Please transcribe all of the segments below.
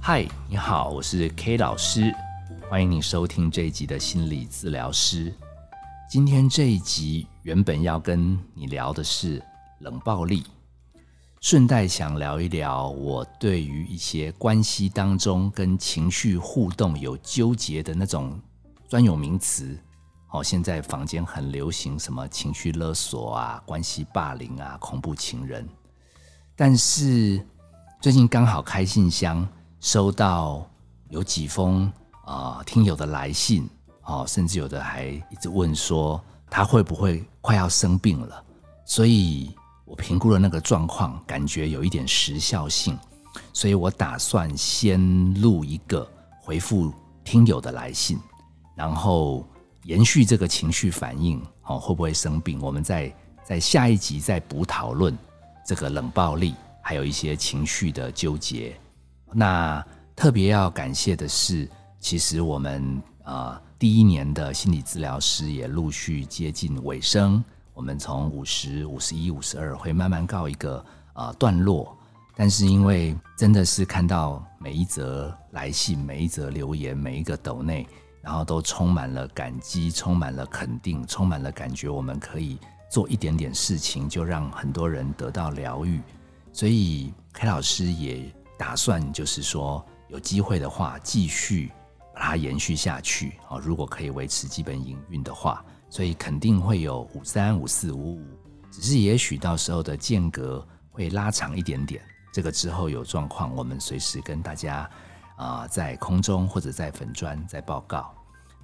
嗨，你好，我是 K 老师，欢迎你收听这一集的心理治疗师。今天这一集原本要跟你聊的是冷暴力，顺带想聊一聊我对于一些关系当中跟情绪互动有纠结的那种专有名词。哦，现在坊间很流行什么情绪勒索啊、关系霸凌啊、恐怖情人，但是最近刚好开信箱。收到有几封啊听友的来信，哦，甚至有的还一直问说他会不会快要生病了，所以我评估了那个状况，感觉有一点时效性，所以我打算先录一个回复听友的来信，然后延续这个情绪反应，哦，会不会生病？我们在在下一集再补讨论这个冷暴力，还有一些情绪的纠结。那特别要感谢的是，其实我们啊第一年的心理治疗师也陆续接近尾声，我们从五十五十一、五十二会慢慢告一个啊段落。但是因为真的是看到每一则来信、每一则留言、每一个斗内，然后都充满了感激，充满了肯定，充满了感觉，我们可以做一点点事情，就让很多人得到疗愈。所以 K 老师也。打算就是说，有机会的话，继续把它延续下去啊。如果可以维持基本营运的话，所以肯定会有五三、五四、五五，只是也许到时候的间隔会拉长一点点。这个之后有状况，我们随时跟大家啊在空中或者在粉砖再报告。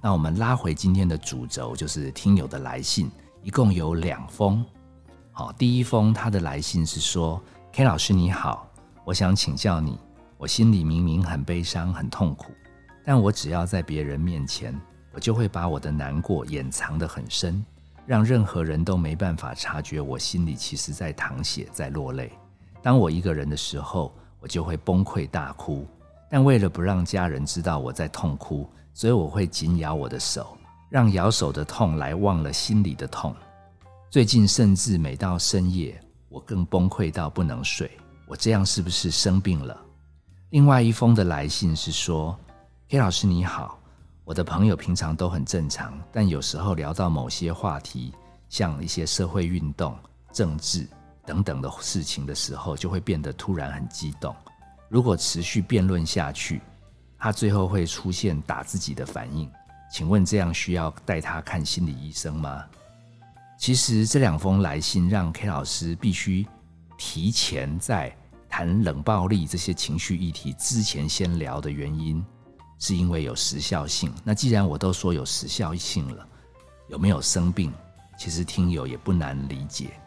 那我们拉回今天的主轴，就是听友的来信，一共有两封。好，第一封他的来信是说：“K 老师你好。”我想请教你，我心里明明很悲伤、很痛苦，但我只要在别人面前，我就会把我的难过掩藏得很深，让任何人都没办法察觉我心里其实在淌血、在落泪。当我一个人的时候，我就会崩溃大哭，但为了不让家人知道我在痛哭，所以我会紧咬我的手，让咬手的痛来忘了心里的痛。最近甚至每到深夜，我更崩溃到不能睡。我这样是不是生病了？另外一封的来信是说：“K 老师你好，我的朋友平常都很正常，但有时候聊到某些话题，像一些社会运动、政治等等的事情的时候，就会变得突然很激动。如果持续辩论下去，他最后会出现打自己的反应。请问这样需要带他看心理医生吗？”其实这两封来信让 K 老师必须提前在。谈冷暴力这些情绪议题之前，先聊的原因，是因为有时效性。那既然我都说有时效性了，有没有生病？其实听友也不难理解。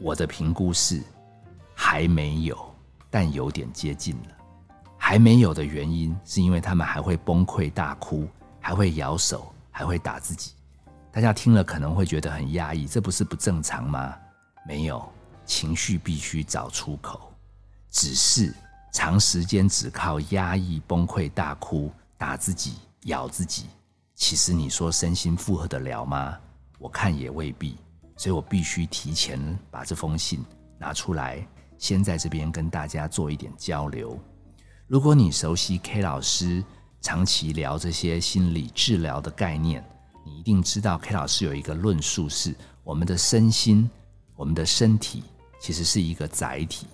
我的评估是还没有，但有点接近了。还没有的原因，是因为他们还会崩溃大哭，还会咬手，还会打自己。大家听了可能会觉得很压抑，这不是不正常吗？没有，情绪必须找出口。只是长时间只靠压抑、崩溃、大哭、打自己、咬自己，其实你说身心负荷得了吗？我看也未必。所以我必须提前把这封信拿出来，先在这边跟大家做一点交流。如果你熟悉 K 老师长期聊这些心理治疗的概念，你一定知道 K 老师有一个论述是：我们的身心、我们的身体其实是一个载体。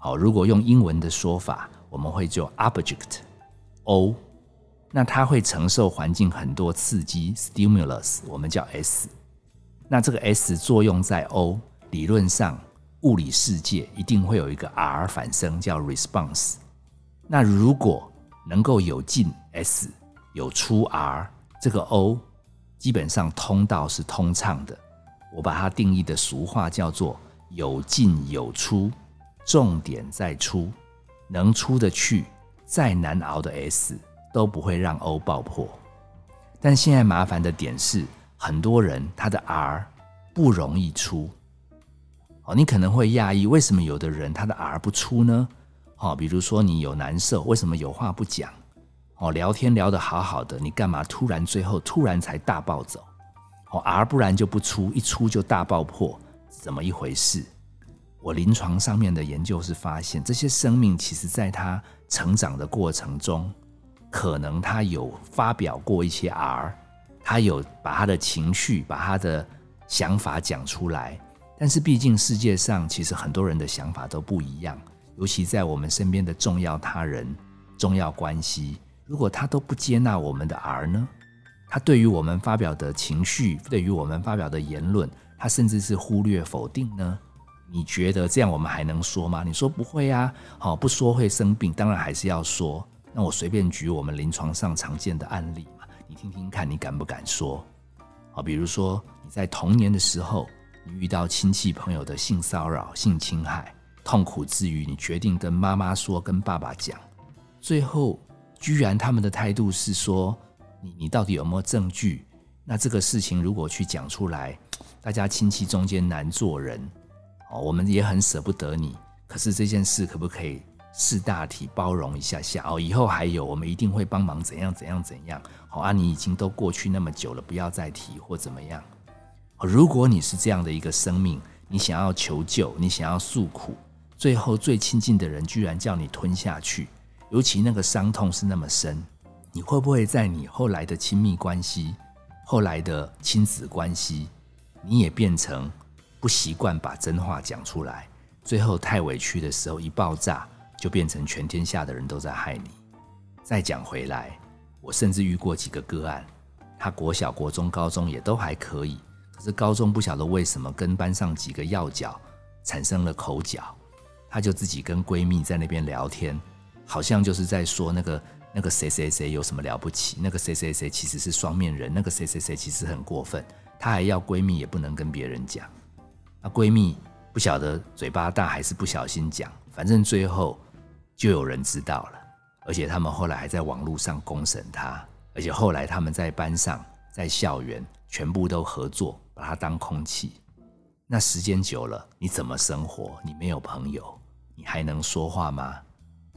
好，如果用英文的说法，我们会叫 object，O，那它会承受环境很多刺激 stimulus，我们叫 S，那这个 S 作用在 O，理论上物理世界一定会有一个 R 反生叫 response，那如果能够有进 S，有出 R，这个 O 基本上通道是通畅的，我把它定义的俗话叫做有进有出。重点在出，能出得去，再难熬的 S 都不会让 O 爆破。但现在麻烦的点是，很多人他的 R 不容易出。哦，你可能会讶异，为什么有的人他的 R 不出呢？哦，比如说你有难受，为什么有话不讲？哦，聊天聊得好好的，你干嘛突然最后突然才大暴走？哦，R 不然就不出，一出就大爆破，怎么一回事？我临床上面的研究是发现，这些生命其实在他成长的过程中，可能他有发表过一些 R，他有把他的情绪、把他的想法讲出来。但是毕竟世界上其实很多人的想法都不一样，尤其在我们身边的重要他人、重要关系，如果他都不接纳我们的 R 呢？他对于我们发表的情绪，对于我们发表的言论，他甚至是忽略、否定呢？你觉得这样我们还能说吗？你说不会啊，好不说会生病，当然还是要说。那我随便举我们临床上常见的案例嘛，你听听看，你敢不敢说？好，比如说你在童年的时候，你遇到亲戚朋友的性骚扰、性侵害，痛苦之余，你决定跟妈妈说，跟爸爸讲，最后居然他们的态度是说，你你到底有没有证据？那这个事情如果去讲出来，大家亲戚中间难做人。哦，我们也很舍不得你，可是这件事可不可以事大体包容一下下？哦，以后还有，我们一定会帮忙，怎样怎样怎样？好啊，你已经都过去那么久了，不要再提或怎么样。如果你是这样的一个生命，你想要求救，你想要诉苦，最后最亲近的人居然叫你吞下去，尤其那个伤痛是那么深，你会不会在你后来的亲密关系、后来的亲子关系，你也变成？不习惯把真话讲出来，最后太委屈的时候一爆炸，就变成全天下的人都在害你。再讲回来，我甚至遇过几个个案，他国小、国中、高中也都还可以，可是高中不晓得为什么跟班上几个要角产生了口角，他就自己跟闺蜜在那边聊天，好像就是在说那个那个谁谁谁有什么了不起，那个谁谁谁其实是双面人，那个谁谁谁其实很过分，她还要闺蜜也不能跟别人讲。那闺蜜不晓得嘴巴大还是不小心讲，反正最后就有人知道了，而且他们后来还在网络上公审她，而且后来他们在班上、在校园全部都合作，把她当空气。那时间久了，你怎么生活？你没有朋友，你还能说话吗？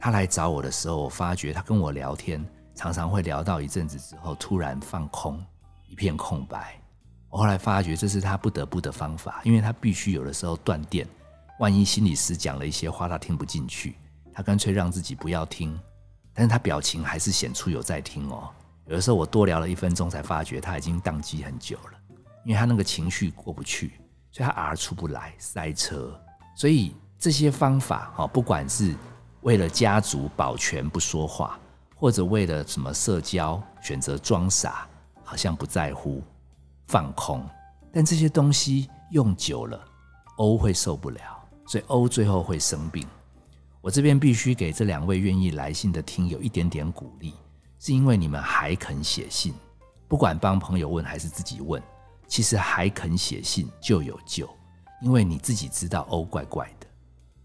他来找我的时候，我发觉他跟我聊天，常常会聊到一阵子之后，突然放空，一片空白。我后来发觉这是他不得不的方法，因为他必须有的时候断电，万一心理师讲了一些话他听不进去，他干脆让自己不要听，但是他表情还是显出有在听哦。有的时候我多聊了一分钟，才发觉他已经宕机很久了，因为他那个情绪过不去，所以他 R 出不来，塞车。所以这些方法哈，不管是为了家族保全不说话，或者为了什么社交选择装傻，好像不在乎。放空，但这些东西用久了，O 会受不了，所以 O 最后会生病。我这边必须给这两位愿意来信的听友一点点鼓励，是因为你们还肯写信，不管帮朋友问还是自己问，其实还肯写信就有救，因为你自己知道 O 怪怪的，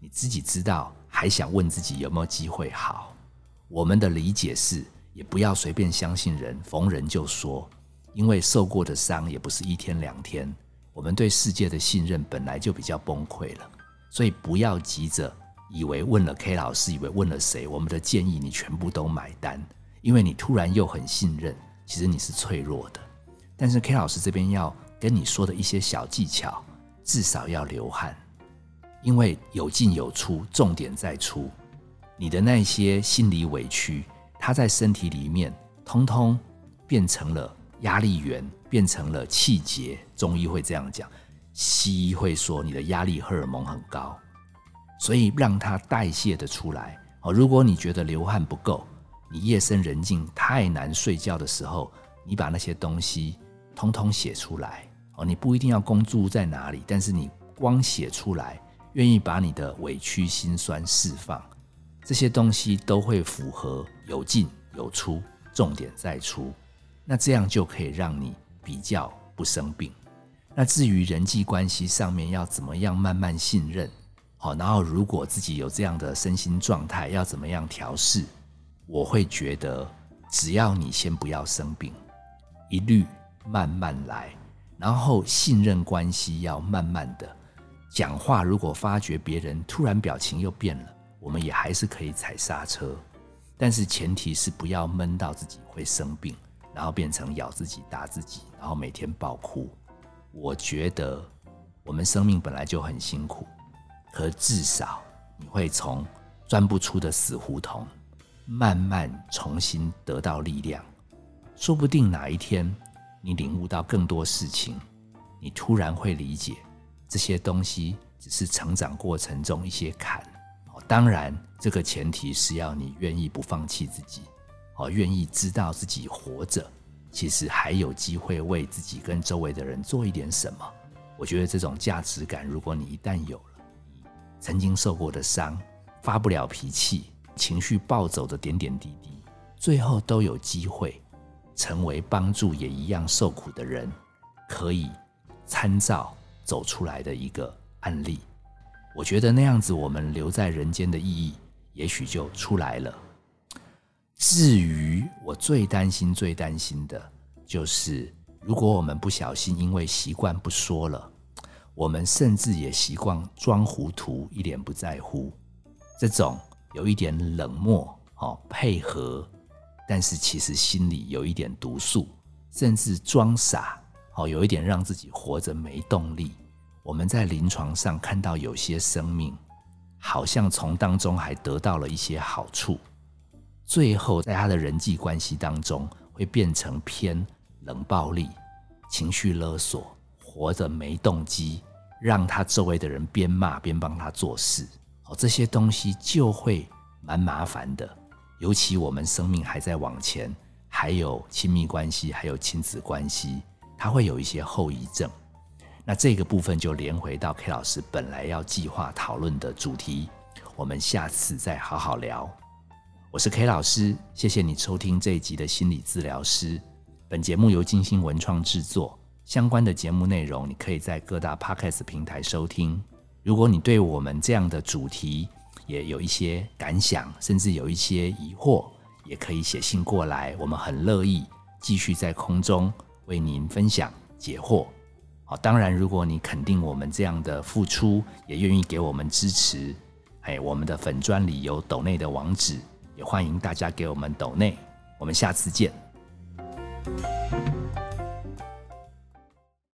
你自己知道还想问自己有没有机会好。我们的理解是，也不要随便相信人，逢人就说。因为受过的伤也不是一天两天，我们对世界的信任本来就比较崩溃了，所以不要急着以为问了 K 老师，以为问了谁，我们的建议你全部都买单，因为你突然又很信任，其实你是脆弱的。但是 K 老师这边要跟你说的一些小技巧，至少要流汗，因为有进有出，重点在出，你的那些心理委屈，它在身体里面通通变成了。压力源变成了气结，中医会这样讲，西医会说你的压力荷尔蒙很高，所以让它代谢的出来。哦，如果你觉得流汗不够，你夜深人静太难睡觉的时候，你把那些东西通通写出来。哦，你不一定要公注在哪里，但是你光写出来，愿意把你的委屈心酸释放，这些东西都会符合有进有出，重点在出。那这样就可以让你比较不生病。那至于人际关系上面要怎么样慢慢信任，好，然后如果自己有这样的身心状态，要怎么样调试？我会觉得，只要你先不要生病，一律慢慢来，然后信任关系要慢慢的讲话。如果发觉别人突然表情又变了，我们也还是可以踩刹车，但是前提是不要闷到自己会生病。然后变成咬自己、打自己，然后每天爆哭。我觉得我们生命本来就很辛苦，可至少你会从钻不出的死胡同，慢慢重新得到力量。说不定哪一天你领悟到更多事情，你突然会理解这些东西只是成长过程中一些坎。当然，这个前提是要你愿意不放弃自己，哦，愿意知道自己活着，其实还有机会为自己跟周围的人做一点什么。我觉得这种价值感，如果你一旦有了，曾经受过的伤，发不了脾气，情绪暴走的点点滴滴，最后都有机会成为帮助也一样受苦的人，可以参照走出来的一个案例。我觉得那样子，我们留在人间的意义，也许就出来了。至于我最担心、最担心的，就是如果我们不小心因为习惯不说了，我们甚至也习惯装糊涂、一脸不在乎，这种有一点冷漠、哦配合，但是其实心里有一点毒素，甚至装傻，哦有一点让自己活着没动力。我们在临床上看到有些生命，好像从当中还得到了一些好处，最后在他的人际关系当中会变成偏冷暴力、情绪勒索，活着没动机，让他周围的人边骂边帮他做事。哦，这些东西就会蛮麻烦的，尤其我们生命还在往前，还有亲密关系，还有亲子关系，它会有一些后遗症。那这个部分就连回到 K 老师本来要计划讨论的主题，我们下次再好好聊。我是 K 老师，谢谢你收听这一集的心理治疗师。本节目由金星文创制作，相关的节目内容你可以在各大 Podcast 平台收听。如果你对我们这样的主题也有一些感想，甚至有一些疑惑，也可以写信过来，我们很乐意继续在空中为您分享解惑。好，当然，如果你肯定我们这样的付出，也愿意给我们支持，哎，我们的粉砖里有斗内的网址，也欢迎大家给我们斗内。我们下次见。